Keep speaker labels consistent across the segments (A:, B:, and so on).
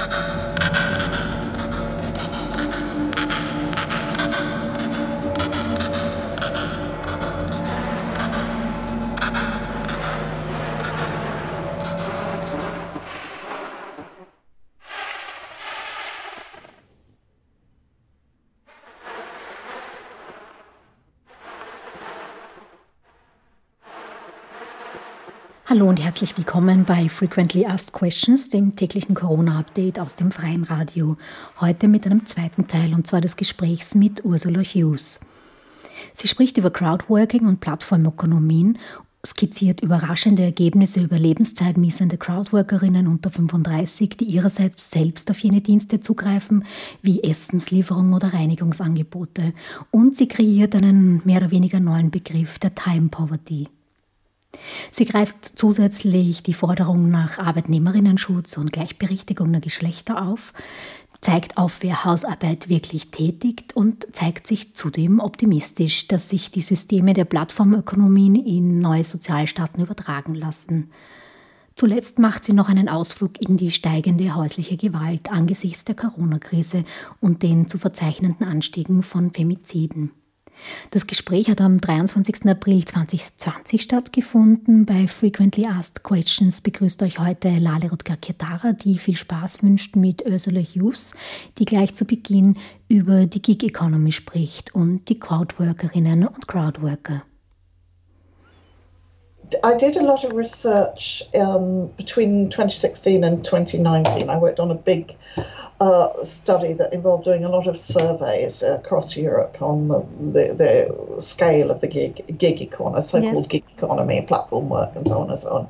A: you Hallo und herzlich willkommen bei Frequently Asked Questions, dem täglichen Corona-Update aus dem Freien Radio. Heute mit einem zweiten Teil und zwar des Gesprächs mit Ursula Hughes. Sie spricht über Crowdworking und Plattformökonomien, skizziert überraschende Ergebnisse über lebenszeitmiesende Crowdworkerinnen unter 35, die ihrerseits selbst auf jene Dienste zugreifen, wie Essenslieferung oder Reinigungsangebote. Und sie kreiert einen mehr oder weniger neuen Begriff der Time Poverty. Sie greift zusätzlich die Forderung nach Arbeitnehmerinnenschutz und Gleichberechtigung der Geschlechter auf, zeigt auf, wer Hausarbeit wirklich tätigt und zeigt sich zudem optimistisch, dass sich die Systeme der Plattformökonomien in neue Sozialstaaten übertragen lassen. Zuletzt macht sie noch einen Ausflug in die steigende häusliche Gewalt angesichts der Corona-Krise und den zu verzeichnenden Anstiegen von Femiziden. Das Gespräch hat am 23. April 2020 stattgefunden. Bei Frequently Asked Questions begrüßt euch heute Lale Rutger-Kietara, die viel Spaß wünscht mit Ursula Hughes, die gleich zu Beginn über die Gig Economy spricht und die Crowdworkerinnen und Crowdworker.
B: I did a lot of research um, between 2016 and 2019. I worked on a big uh, study that involved doing a lot of surveys across Europe on the, the, the scale of the gig, gig economy, so-called yes. gig economy, platform work, and so on and so on.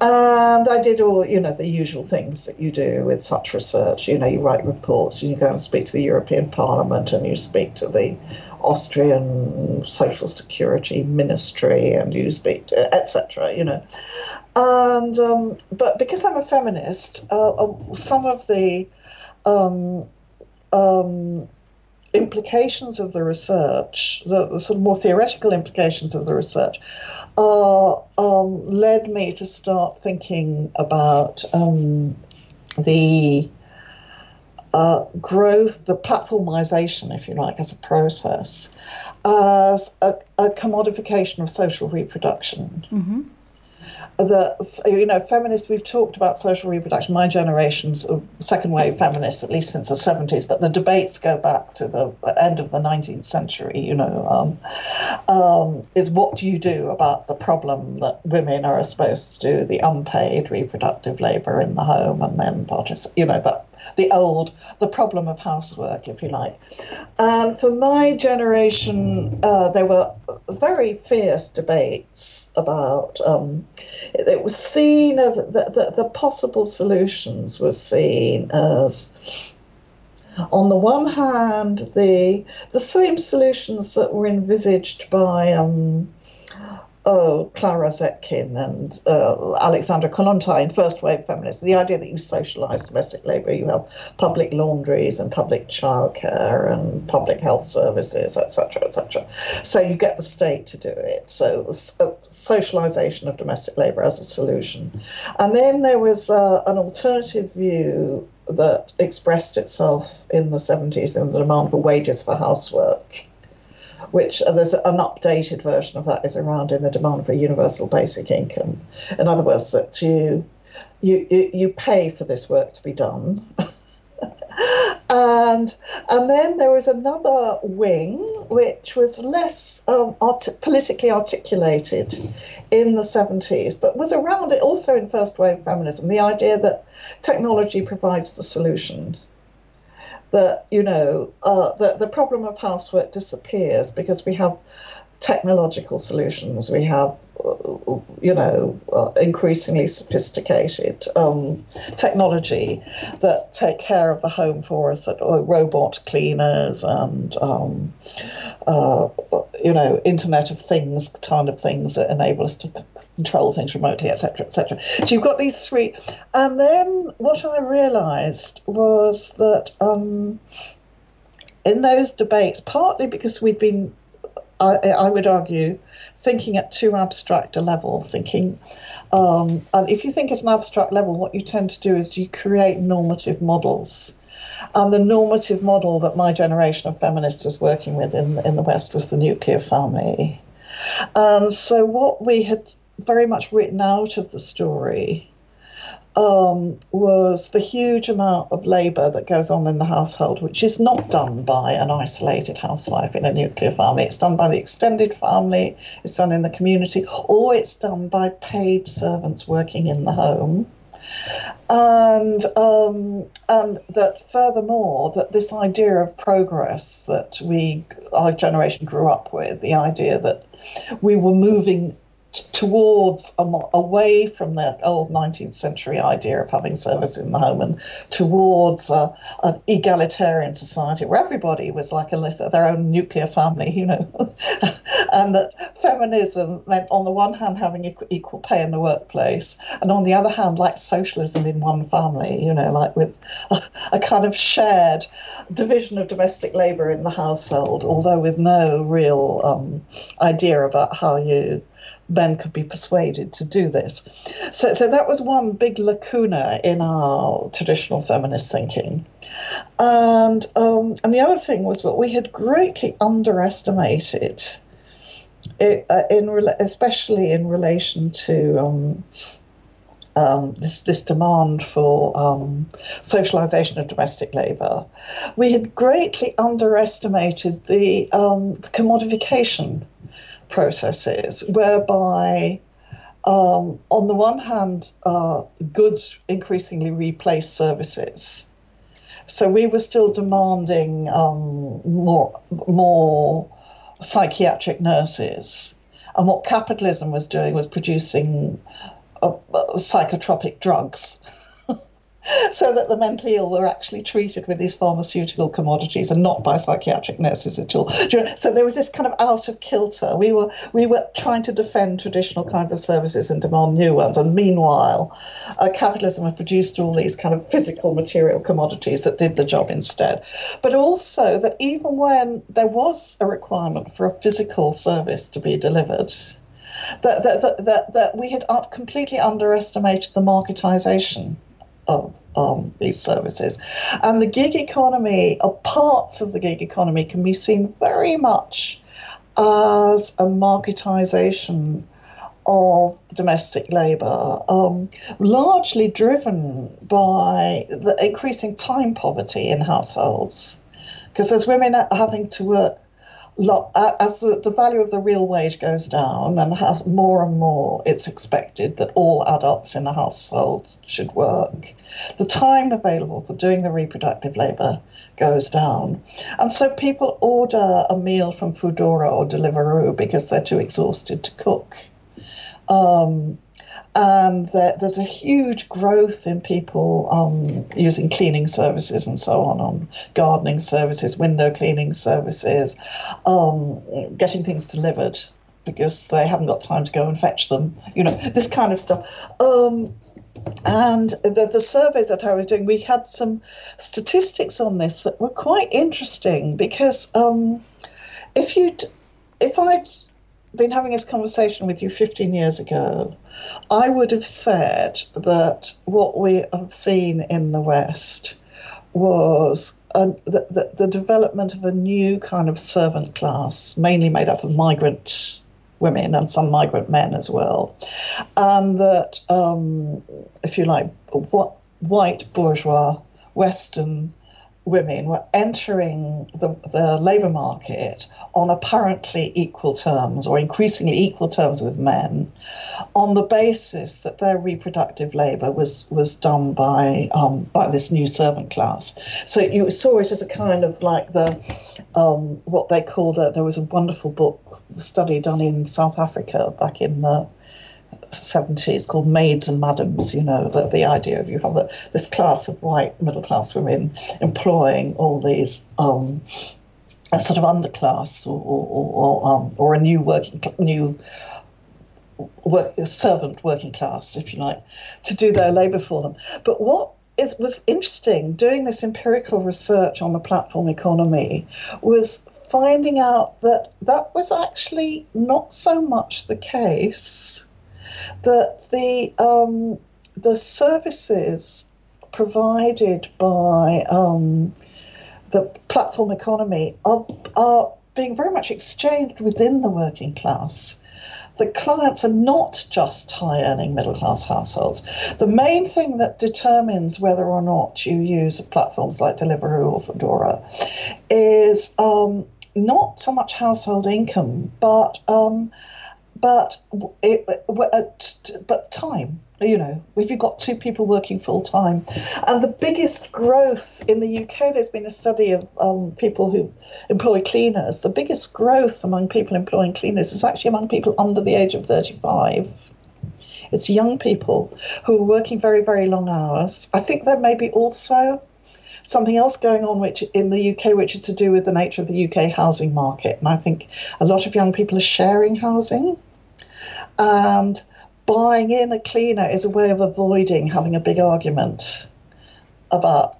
B: And I did all, you know, the usual things that you do with such research. You know, you write reports, and you go and speak to the European Parliament, and you speak to the Austrian Social Security Ministry and you speak, etc. You know, and um, but because I'm a feminist, uh, uh, some of the um, um, implications of the research, the, the, sort of more theoretical implications of the research, uh, led me to start thinking about um, the uh, growth, the platformization, if you like, as a process, as a, a commodification of social reproduction. Mm-hmm. That you know, feminists. We've talked about social reproduction. My generation's second wave feminists, at least since the seventies. But the debates go back to the end of the nineteenth century. You know, um, um, is what do you do about the problem that women are supposed to do the unpaid reproductive labour in the home and men participate. You know that the old, the problem of housework, if you like. And for my generation, uh, there were very fierce debates about. Um, it, it, was seen as the, the, the possible solutions were seen as on the one hand, the the same solutions that were envisaged by um, oh, Clara Zetkin and uh, Alexandra Kollontai, first wave feminists, the idea that you socialize domestic labor, you have public laundries and public childcare and public health services, etc., etc. So you get the state to do it. So uh, socialization of domestic labor as a solution. And then there was uh, an alternative view that expressed itself in the 70s in the demand for wages for housework which uh, there's an updated version of that is around in the demand for universal basic income. In other words, that you you you pay for this work to be done. and and then there was another wing which was less um, art- politically articulated in the 70s, but was around it also in first wave feminism. The idea that technology provides the solution that you know uh, the the problem of housework disappears because we have technological solutions. We have you know uh, increasingly sophisticated um, technology that take care of the home for us, that uh, robot cleaners and um, uh, you know Internet of Things kind of things that enable us to control things remotely, etc., etc. So you've got these three, and then what I realised was that um, in those debates, partly because we've been, I, I would argue, thinking at too abstract a level, thinking, um, and if you think at an abstract level, what you tend to do is you create normative models. And the normative model that my generation of feminists was working with in, in the West was the nuclear family. And so, what we had very much written out of the story um, was the huge amount of labour that goes on in the household, which is not done by an isolated housewife in a nuclear family. It's done by the extended family, it's done in the community, or it's done by paid servants working in the home. And um, and that furthermore, that this idea of progress that we our generation grew up with, the idea that we were moving towards away from that old 19th century idea of having service in the home and towards a, an egalitarian society where everybody was like a their own nuclear family, you know, and that feminism meant on the one hand having equal, pay in the workplace, and on the other hand like socialism in one family, you know, like with a, a kind of shared division of domestic labour in the household, although with no real um, idea about how you men could be persuaded to do this. So, so that was one big lacuna in our traditional feminist thinking. And, um, and the other thing was that we had greatly underestimated, it, uh, in especially in relation to um, um, this, this demand for um, socialization of domestic labor, we had greatly underestimated the, um, the commodification processes whereby, um, on the one hand, uh, goods increasingly replace services. So we were still demanding um, more, more psychiatric nurses. And what capitalism was doing was producing uh, psychotropic drugs so that the mentally ill were actually treated with these pharmaceutical commodities and not by psychiatric nurses at all. So there was this kind of out of kilter. We were we were trying to defend traditional kinds of services and demand new ones, and meanwhile, uh, capitalism had produced all these kind of physical material commodities that did the job instead. But also that even when there was a requirement for a physical service to be delivered, that, that, that, that, we had completely underestimated the marketization of um, these services. And the gig economy, or parts of the gig economy, can be seen very much as a marketization of domestic labour, um, largely driven by the increasing time poverty in households. Because as women are having to work as the, the value of the real wage goes down and has more and more it's expected that all adults in the household should work. The time available for doing the reproductive labor goes down. And so people order a meal from foodora or deliveroo because they're too exhausted to cook. Um, and there's a huge growth in people um, using cleaning services and so on, on gardening services, window cleaning services, um, getting things delivered because they haven't got time to go and fetch them. You know, this kind of stuff. Um, and the, the surveys that I was doing, we had some statistics on this that were quite interesting because um, if you if I'd been having this conversation with you 15 years ago, I would have said that what we have seen in the West was a, the, the, the, development of a new kind of servant class, mainly made up of migrant women and some migrant men as well. And that, um, if you like, what white bourgeois Western women were entering the, the labour market on apparently equal terms or increasingly equal terms with men on the basis that their reproductive labour was, was done by, um, by this new servant class. So you saw it as a kind of like the, um, what they called, it, there was a wonderful book, study done in South Africa back in the 70s called maids and madams, you know, the, the idea of you have a, this class of white middle class women employing all these um, a sort of underclass or, or, or, um, or a new working new work, servant working class, if you like, to do their labour for them. But what is, was interesting doing this empirical research on the platform economy was finding out that that was actually not so much the case, that the, um, the services provided by um, the platform economy are, are being very much exchanged within the working class. The clients are not just high earning middle class households. The main thing that determines whether or not you use platforms like Deliveroo or Foodora is um, not so much household income, but um, but it, but time you know, if you've got two people working full time. And the biggest growth in the UK, there's been a study of um, people who employ cleaners. The biggest growth among people employing cleaners is actually among people under the age of 35. It's young people who are working very, very long hours. I think there may be also something else going on which in the UK which is to do with the nature of the UK housing market. And I think a lot of young people are sharing housing. And buying in a cleaner is a way of avoiding having a big argument about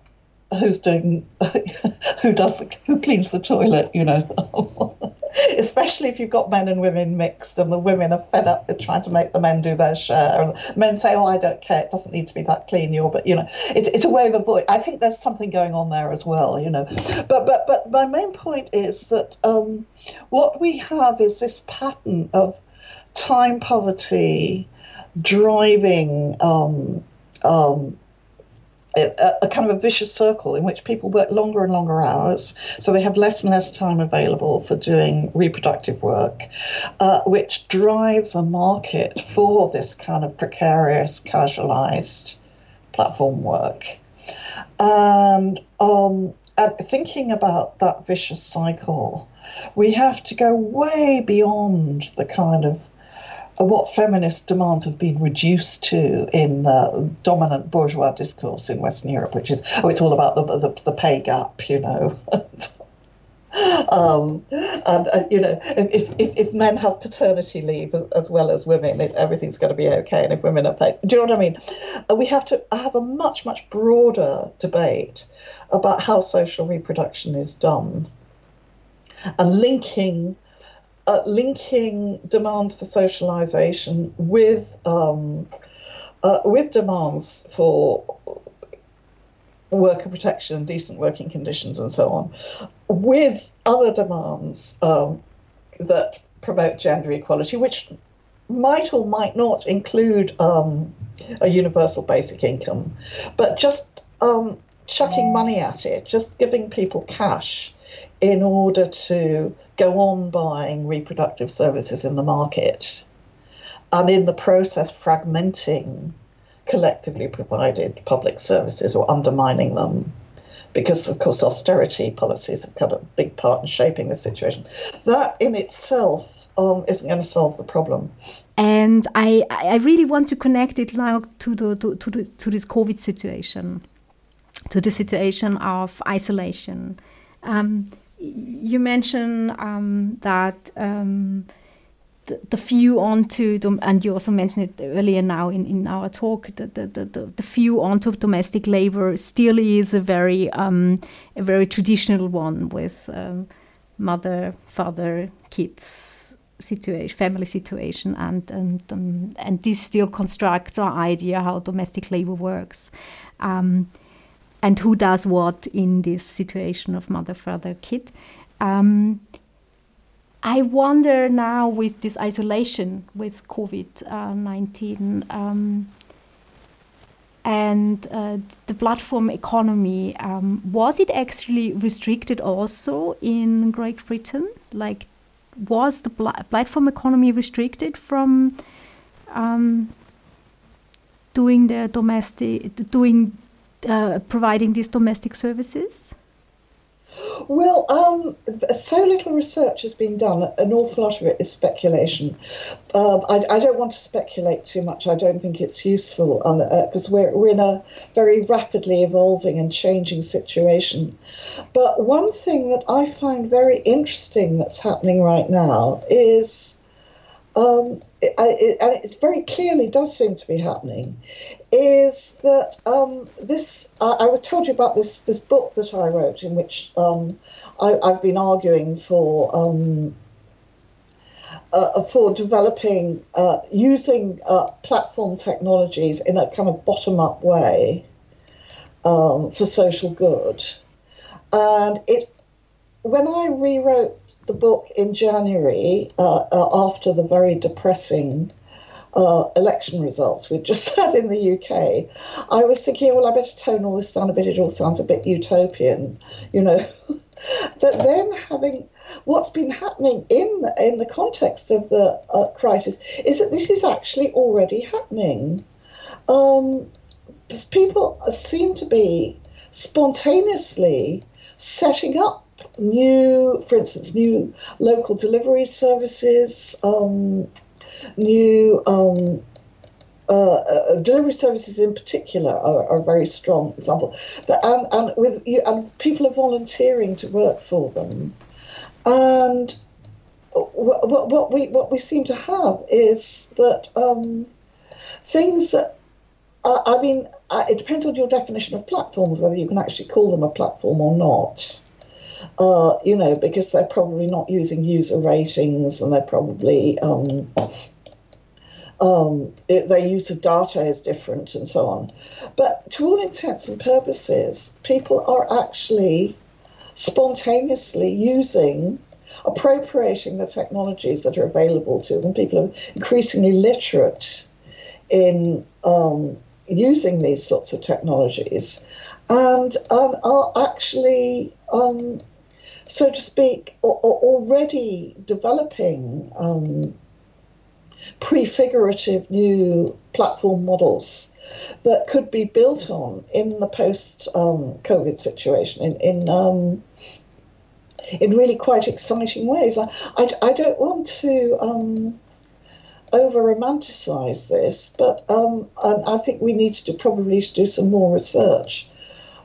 B: who's doing who does the, who cleans the toilet you know. Especially if you've got men and women mixed and the women are fed up with trying to make the men do their share. And men say oh i don't care. It doesn't need to be that clean you're but you know it, it's a way of avoid i think there's something going on there as well you know. But but but my main point is that um, what we have is this pattern of time poverty driving um, um, a, a, kind of a vicious circle in which people work longer and longer hours, so they have less and less time available for doing reproductive work, uh, which drives a market for this kind of precarious, casualized platform work. And, um, and thinking about that vicious cycle, we have to go way beyond the kind of what feminist demands have been reduced to in the dominant bourgeois discourse in Western Europe, which is, oh, it's all about the, the, the pay gap, you know. um, and, uh, you know, if, if, if men have paternity leave as well as women, it, everything's going to be okay. And if women are paid, do you know what I mean? Uh, we have to have a much, much broader debate about how social reproduction is done and linking uh, linking demands for socialization with um, uh, with demands for worker protection and decent working conditions and so on, with other demands um, that promote gender equality, which might or might not include um, a universal basic income, but just um, chucking money at it, just giving people cash in order to go on buying reproductive services in the market and in the process fragmenting collectively provided public services or undermining them because of course austerity policies have got a big part in shaping the situation. That in itself um, isn't going to solve the problem.
C: And I, I really want to connect it now to the to, to, the, to this covid situation to the situation of isolation. Um, you mentioned um, that um, the, the, view onto, and you also mentioned it earlier now in, in our talk, the, the, the, the view onto domestic labor still is a very, um, a very traditional one with um, mother, father, kids situation, family situation, and and um, and this still constructs our idea how domestic labor works. Um, and who does what in this situation of mother, father, kid. Um, I wonder now with this isolation with COVID 19 um, and uh, the platform economy, um, was it actually restricted also in Great Britain? Like, was the pl platform economy restricted from um, doing the domestic, doing uh, providing these domestic services?
B: Well, um, so little research has been done. An awful lot of it is speculation. Um, I, I, don't want to speculate too much. I don't think it's useful because uh, we're, we're in a very rapidly evolving and changing situation. But one thing that I find very interesting that's happening right now is, um, it, it, and it very clearly does seem to be happening, is that um, this I, I, was told you about this this book that I wrote in which um, I, have been arguing for um, uh, for developing uh, using uh, platform technologies in a kind of bottom up way um, for social good, and it when I rewrote the book in January uh, uh, after the very depressing uh, election results we'd just had in the UK, I was thinking, well, I better tone all this down a bit. It all sounds a bit utopian, you know. but then having what's been happening in in the context of the uh, crisis is that this is actually already happening. Um, people seem to be spontaneously setting up new, for instance, new local delivery services, um, new um, uh, uh, delivery services in particular are, are, a very strong example. And, and with you, and people are volunteering to work for them, and what, what we what we seem to have is that um, things that uh, I mean, uh, it depends on your definition of platforms whether you can actually call them a platform or not uh, you know, because they're probably not using user ratings and they're probably um, um, it, their use of data is different and so on. But to all intents and purposes, people are actually spontaneously using, appropriating the technologies that are available to them. People are increasingly literate in um, using these sorts of technologies and um, are actually um, so to speak, already developing um, prefigurative new platform models that could be built on in the post um, COVID situation in, in, um, in really quite exciting ways. I, I, I don't want to um, over romanticize this, but um, I, think we need to probably do some more research.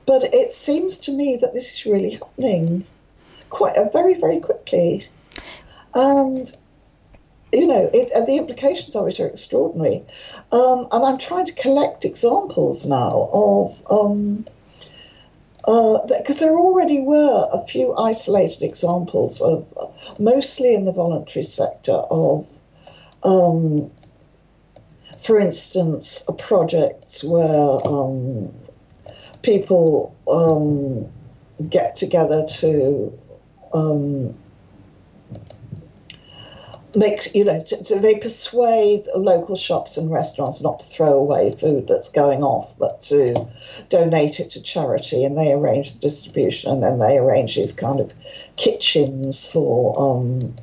B: But it seems to me that this is really happening quite uh, very, very quickly. And you know, it, and the implications of it are extraordinary. Um, and I'm trying to collect examples now of, because um, uh, there already were a few isolated examples of, uh, mostly in the voluntary sector, of, um, for instance, a projects where um, people um, get together to um, make you know so they persuade local shops and restaurants not to throw away food that's going off but to donate it to charity and they arrange the distribution and then they arrange these kind of kitchens for um,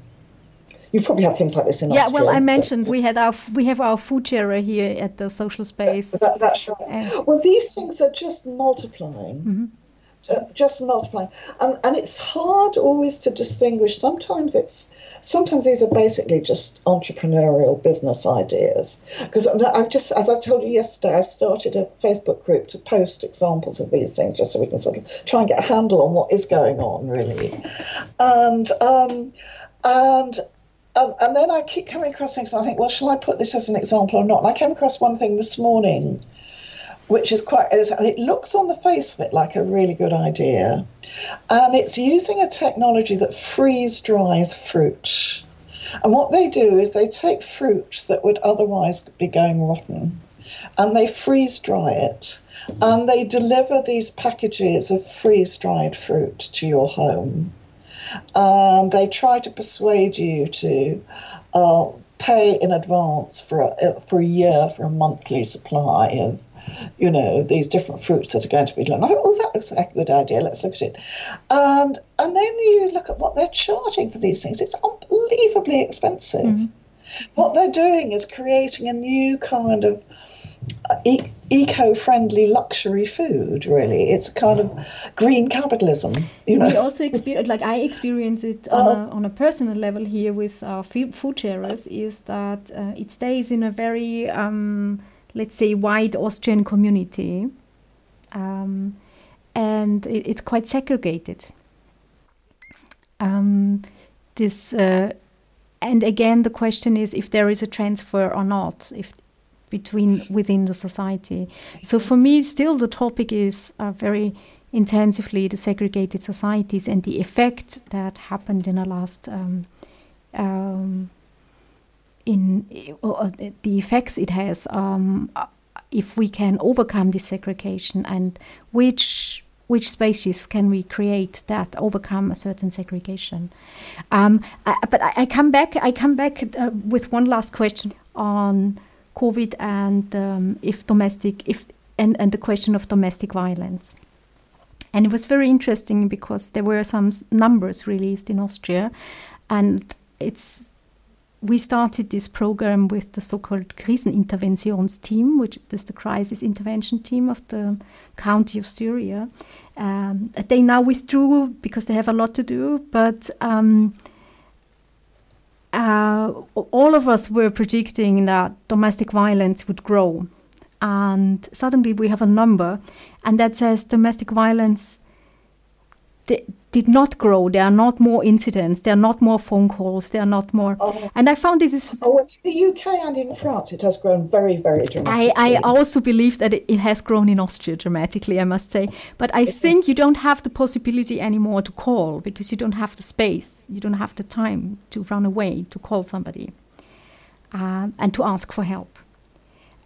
B: you probably have things like this in
C: yeah
B: Austria,
C: well i mentioned we had our we have our food sharer here at the social space.
B: that, that's right. Uh, well these things are just multiplying. Mm-hmm just multiplying, and and it's hard always to distinguish. Sometimes it's sometimes these are basically just entrepreneurial business ideas. Because I've just, as I told you yesterday, I started a Facebook group to post examples of these things, just so we can sort of try and get a handle on what is going on, really, and um, and. Um, and then I keep coming across things, and I think, well, shall I put this as an example or not? And I came across one thing this morning, which is quite, and it looks on the face of it like a really good idea. And it's using a technology that freeze dries fruit. And what they do is they take fruit that would otherwise be going rotten and they freeze dry it and they deliver these packages of freeze dried fruit to your home. And they try to persuade you to uh, pay in advance for a, for a year for a monthly supply of you know, these different fruits that are going to be done. I thought, oh, that looks like a good idea. Let's look at it. And and then you look at what they're charging for these things. It's unbelievably expensive. Mm-hmm. What they're doing is creating a new kind of uh, e- eco-friendly luxury food. Really, it's a kind of green capitalism. You know,
C: we also experience, like I experience it on, uh, a, on a personal level here with our food sharers, is that uh, it stays in a very um, let's say, wide Austrian community. Um, and it, it's quite segregated. Um, this, uh, and again, the question is if there is a transfer or not. If between within the society. So for me, still the topic is uh, very intensively the segregated societies and the effect that happened in the last um, um, in uh, the effects it has um, if we can overcome this segregation and which which spaces can we create that overcome a certain segregation. Um, I, but I, I, come back I come back uh, with one last question on COVID and um, if domestic if and, and the question of domestic violence. And it was very interesting because there were some numbers released in Austria, and it's we started this program with the so-called Kriseninterventionsteam, which is the crisis intervention team of the county of Styria. Um, they now withdrew because they have a lot to do, but um, uh, all of us were predicting that domestic violence would grow and suddenly we have a number and that says domestic violence did not grow. There are not more incidents. There are not more phone calls. There are not more. Oh. And I found this is.
B: Oh, in the UK and in France, it has grown very, very dramatically.
C: I, I also believe that it, it has grown in Austria dramatically, I must say. But I it think is. you don't have the possibility anymore to call because you don't have the space. You don't have the time to run away to call somebody uh, and to ask for help.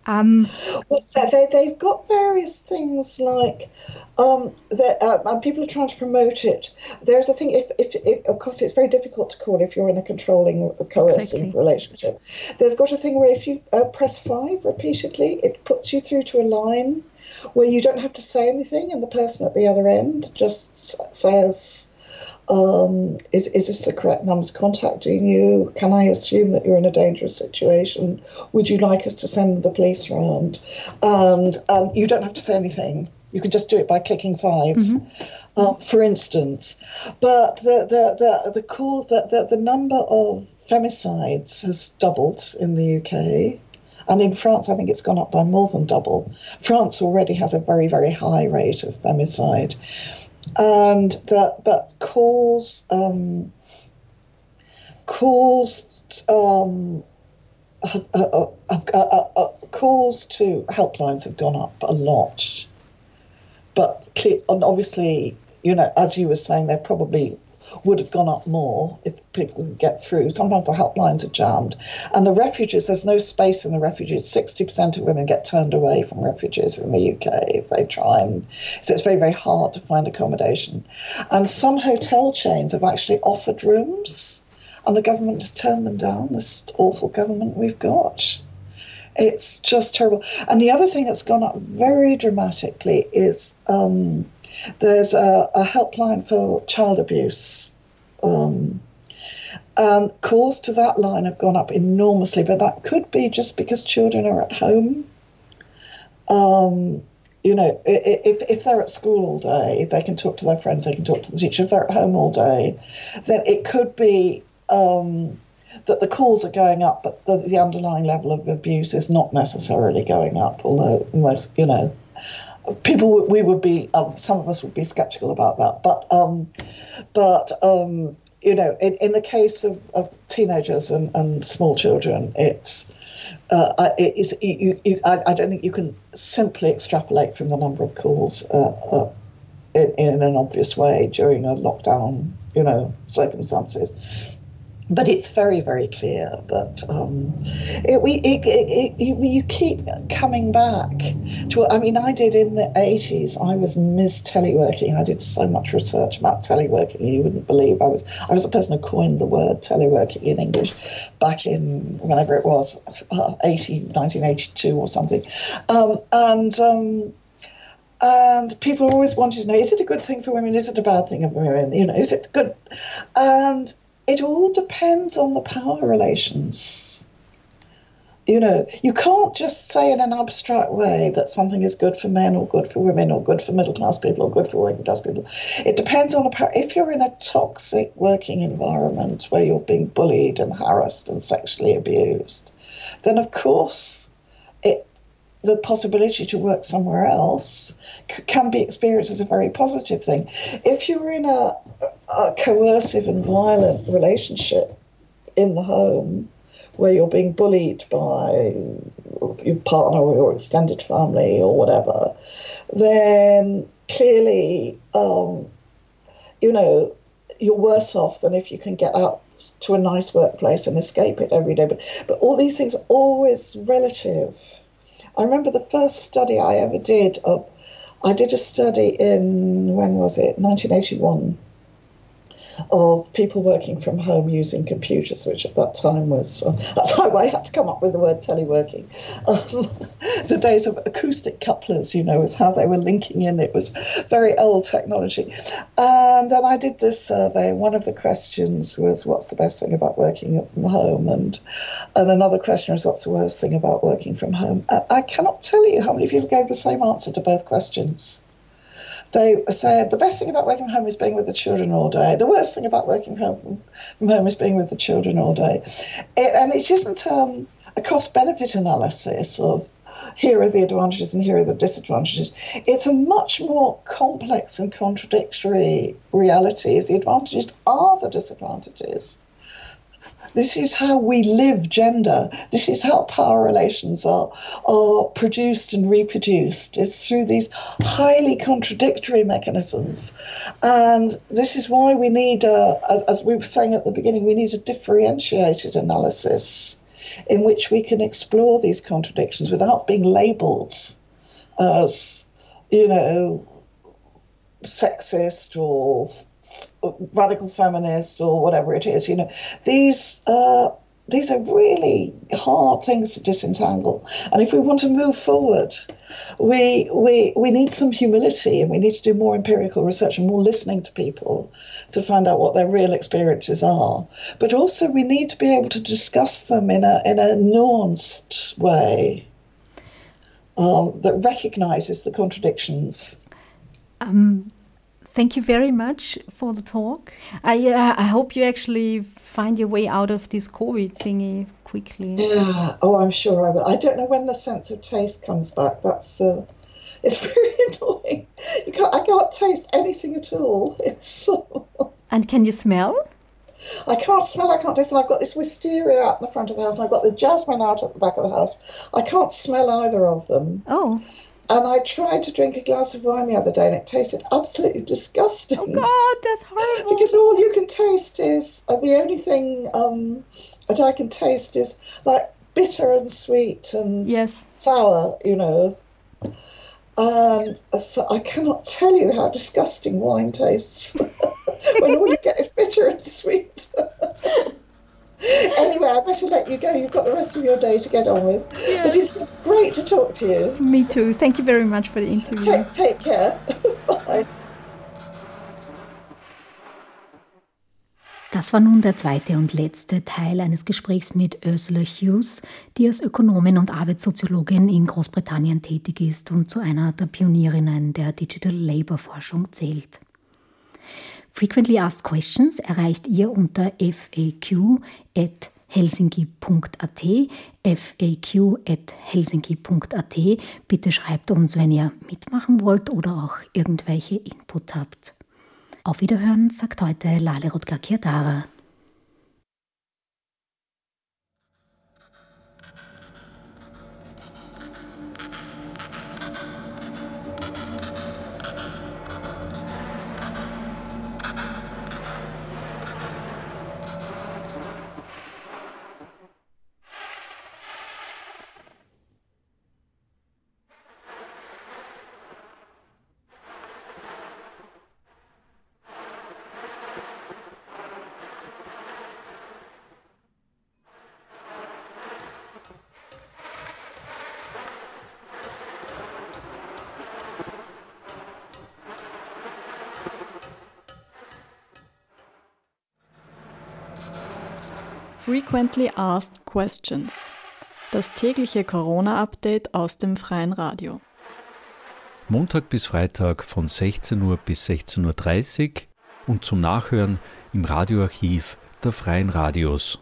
B: Um, well, they, they've got various things like um, that, uh, and people are trying to promote it. There's a thing, if, if, if, of course, it's very difficult to call if you're in a controlling, coercing exactly. relationship. There's got a thing where if you uh, press five repeatedly, it puts you through to a line where you don't have to say anything, and the person at the other end just says, um, is, is this the correct number contacting you? Can I assume that you're in a dangerous situation? Would you like us to send the police around? And um, you don't have to say anything. You can just do it by clicking 5 mm-hmm. uh, for instance. But the the the the cause that the, the number of femicides has doubled in the UK. And in France, I think it's gone up by more than double. France already has a very, very high rate of femicide and that that calls um, calls um, uh, uh, uh, calls to helplines have gone up a lot, but obviously, you know, as you were saying, they're probably would have gone up more if people could get through. Sometimes the helplines are jammed. And the refuges, there's no space in the refuges. 60% of women get turned away from refuges in the UK if they try. And so it's very, very hard to find accommodation. And some hotel chains have actually offered rooms, and the government has turned them down, this awful government we've got. It's just terrible. And the other thing that's gone up very dramatically is um, there's a, a helpline for child abuse. Um, and calls to that line have gone up enormously, but that could be just because children are at home. Um, you know, if, if they're at school all day, they can talk to their friends, they can talk to the teacher. If they're at home all day, then it could be um, that the calls are going up, but the, the underlying level of abuse is not necessarily going up, although most, you know, people we would be um, some of us would be skeptical about that but um, but um, you know in, in the case of, of teenagers and, and small children it's uh, it is you, you, I, I, don't think you can simply extrapolate from the number of calls uh, uh, in, in an obvious way during a lockdown you know circumstances but it's very, very clear that um, it, we it, it, it, you keep coming back to. I mean, I did in the eighties. I was Miss Teleworking. I did so much research about teleworking. You wouldn't believe. I was I was the person who coined the word teleworking in English back in whenever it was, uh, 80, 1982 or something, um, and. Um, and people always wanted to know: is it a good thing for women? Is it a bad thing for women? You know, is it good? And it all depends on the power relations. You know, you can't just say in an abstract way that something is good for men or good for women or good for middle class people or good for working class people. It depends on the power. If you're in a toxic working environment where you're being bullied and harassed and sexually abused, then of course it the possibility to work somewhere else can be experienced as a very positive thing. If you're in a, a coercive and violent relationship in the home, where you're being bullied by your partner or your extended family or whatever, then clearly, um, you know, you're worse off than if you can get out to a nice workplace and escape it every day. But, but all these things are always relative. I remember the first study I ever did of, I did a study in, when was it, 1981 of people working from home using computers, which at that time was uh, that's why I had to come up with the word teleworking. Um, the days of acoustic couplers, you know, was how they were linking in. It was very old technology. And then I did this survey. One of the questions was, "What's the best thing about working from home?" and and another question was, "What's the worst thing about working from home?" And I cannot tell you how many people gave the same answer to both questions they said the best thing about working from home is being with the children all day. The worst thing about working home from home is being with the children all day. It, and it isn't um, a cost benefit analysis of here are the advantages and here are the disadvantages. It's a much more complex and contradictory reality. The advantages are the disadvantages. This is how we live gender. This is how power relations are, are produced and reproduced. It's through these highly contradictory mechanisms. And this is why we need, a, as we were saying at the beginning, we need a differentiated analysis in which we can explore these contradictions without being labeled as, you know, sexist or radical feminist or whatever it is. You know, these uh, these are really hard things to disentangle. And if we want to move forward, we we we need some humility and we need to do more empirical research and more listening to people to find out what their real experiences are. But also we need to be able to discuss them in a in a nuanced way. Um, that recognizes the contradictions.
C: Um, Thank you very much for the talk. I uh, I hope you actually find your way out of this COVID thingy quickly.
B: Yeah. Oh, I'm sure I will. I don't know when the sense of taste comes back. That's uh, it's very annoying. You can't. I can't taste anything at all. It's so.
C: And can you smell?
B: I can't smell, I can't taste, and I've got this wisteria out in the front of the house, I've got the jasmine out at the back of the house. I can't smell either of them.
C: Oh.
B: And I tried to drink a glass of wine the other day and it tasted absolutely disgusting.
C: Oh, God, that's horrible.
B: Because all you can taste is uh, the only thing um, that I can taste is like bitter and sweet and
C: yes.
B: sour, you know. Um, so I cannot tell you how disgusting wine tastes when all you get is bitter and sweet. anyway, I better let you go. You've got the rest of your day to get on with. But it's been great to talk to you.
C: Me too. Thank you very much for the interview.
B: Take, take care. Bye.
C: Das war nun der zweite und letzte Teil eines Gesprächs mit Ursula Hughes, die als Ökonomin und Arbeitssoziologin in Großbritannien tätig ist und zu einer der Pionierinnen der Digital Labour Forschung zählt. Frequently Asked Questions erreicht ihr unter faq helsinki.at, faq.helsinki.at. Bitte schreibt uns, wenn ihr mitmachen wollt oder auch irgendwelche Input habt. Auf Wiederhören sagt heute Lale Rutger-Kirdara.
D: Frequently Asked Questions. Das tägliche Corona-Update aus dem freien Radio.
E: Montag bis Freitag von 16 Uhr bis 16.30 Uhr und zum Nachhören im Radioarchiv der freien Radios.